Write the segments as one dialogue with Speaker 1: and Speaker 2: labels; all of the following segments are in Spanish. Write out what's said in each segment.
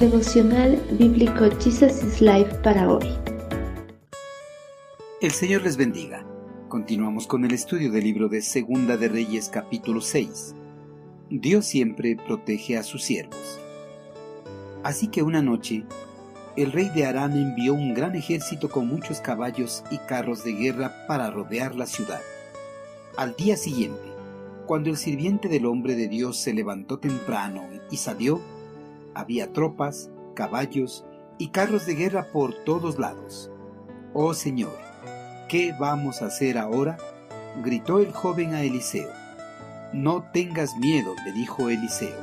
Speaker 1: Devocional Bíblico Jesus is Life para hoy.
Speaker 2: El Señor les bendiga. Continuamos con el estudio del libro de Segunda de Reyes capítulo 6. Dios siempre protege a sus siervos. Así que una noche, el rey de Arán envió un gran ejército con muchos caballos y carros de guerra para rodear la ciudad. Al día siguiente, cuando el sirviente del hombre de Dios se levantó temprano y salió, había tropas, caballos y carros de guerra por todos lados. Oh Señor, ¿qué vamos a hacer ahora? gritó el joven a Eliseo. No tengas miedo, le dijo Eliseo.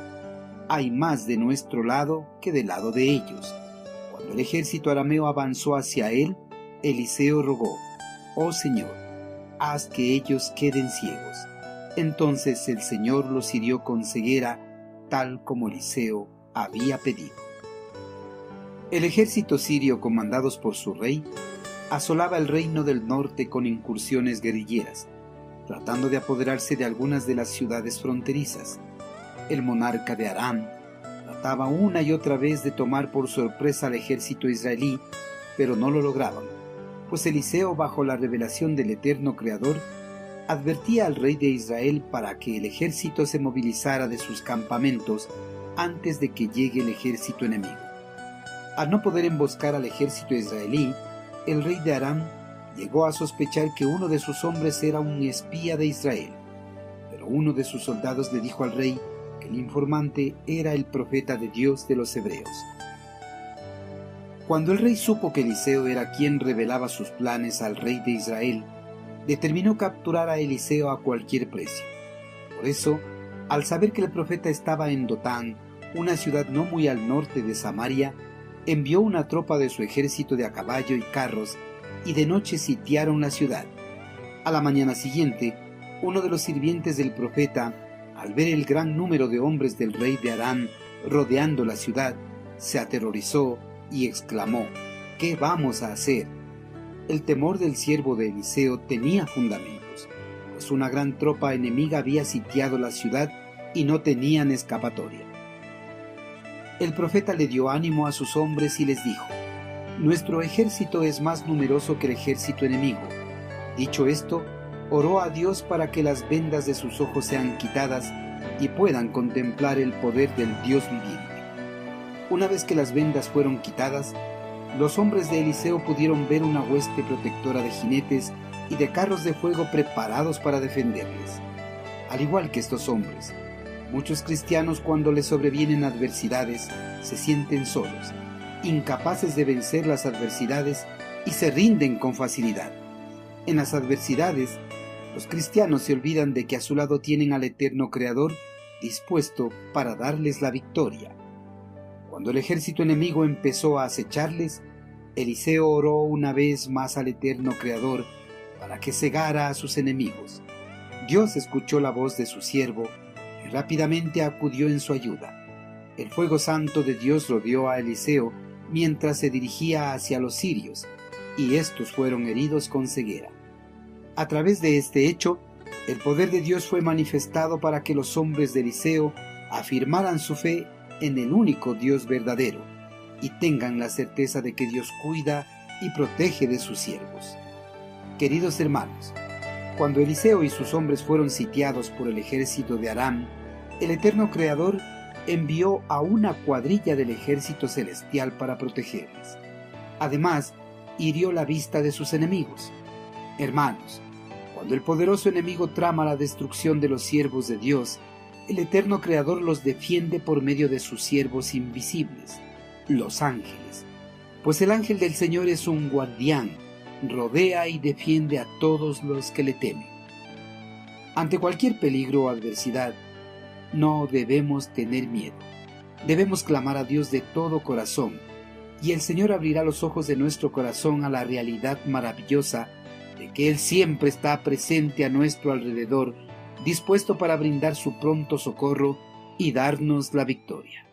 Speaker 2: Hay más de nuestro lado que del lado de ellos. Cuando el ejército arameo avanzó hacia él, Eliseo rogó, Oh Señor, haz que ellos queden ciegos. Entonces el Señor los hirió con ceguera, tal como Eliseo había pedido. El ejército sirio, comandados por su rey, asolaba el reino del norte con incursiones guerrilleras, tratando de apoderarse de algunas de las ciudades fronterizas. El monarca de Aram trataba una y otra vez de tomar por sorpresa al ejército israelí, pero no lo lograban, pues Eliseo, bajo la revelación del eterno Creador, advertía al rey de Israel para que el ejército se movilizara de sus campamentos antes de que llegue el ejército enemigo. Al no poder emboscar al ejército israelí, el rey de Aram llegó a sospechar que uno de sus hombres era un espía de Israel. Pero uno de sus soldados le dijo al rey que el informante era el profeta de Dios de los hebreos. Cuando el rey supo que Eliseo era quien revelaba sus planes al rey de Israel, determinó capturar a Eliseo a cualquier precio. Por eso, al saber que el profeta estaba en Dotán, una ciudad no muy al norte de Samaria, envió una tropa de su ejército de a caballo y carros, y de noche sitiaron la ciudad. A la mañana siguiente, uno de los sirvientes del profeta, al ver el gran número de hombres del rey de Aram rodeando la ciudad, se aterrorizó y exclamó, ¿Qué vamos a hacer? El temor del siervo de Eliseo tenía fundamentos, pues una gran tropa enemiga había sitiado la ciudad y no tenían escapatoria. El profeta le dio ánimo a sus hombres y les dijo, Nuestro ejército es más numeroso que el ejército enemigo. Dicho esto, oró a Dios para que las vendas de sus ojos sean quitadas y puedan contemplar el poder del Dios viviente. Una vez que las vendas fueron quitadas, los hombres de Eliseo pudieron ver una hueste protectora de jinetes y de carros de fuego preparados para defenderles. Al igual que estos hombres, muchos cristianos cuando les sobrevienen adversidades se sienten solos, incapaces de vencer las adversidades y se rinden con facilidad. En las adversidades, los cristianos se olvidan de que a su lado tienen al eterno Creador dispuesto para darles la victoria. Cuando el ejército enemigo empezó a acecharles, Eliseo oró una vez más al eterno Creador para que cegara a sus enemigos. Dios escuchó la voz de su siervo rápidamente acudió en su ayuda. El fuego santo de Dios rodeó a Eliseo mientras se dirigía hacia los sirios, y estos fueron heridos con ceguera. A través de este hecho, el poder de Dios fue manifestado para que los hombres de Eliseo afirmaran su fe en el único Dios verdadero y tengan la certeza de que Dios cuida y protege de sus siervos. Queridos hermanos, cuando Eliseo y sus hombres fueron sitiados por el ejército de Aram, el eterno Creador envió a una cuadrilla del ejército celestial para protegerles. Además, hirió la vista de sus enemigos. Hermanos, cuando el poderoso enemigo trama la destrucción de los siervos de Dios, el eterno Creador los defiende por medio de sus siervos invisibles, los ángeles. Pues el ángel del Señor es un guardián, rodea y defiende a todos los que le temen. Ante cualquier peligro o adversidad, no debemos tener miedo. Debemos clamar a Dios de todo corazón, y el Señor abrirá los ojos de nuestro corazón a la realidad maravillosa de que Él siempre está presente a nuestro alrededor dispuesto para brindar su pronto socorro y darnos la victoria.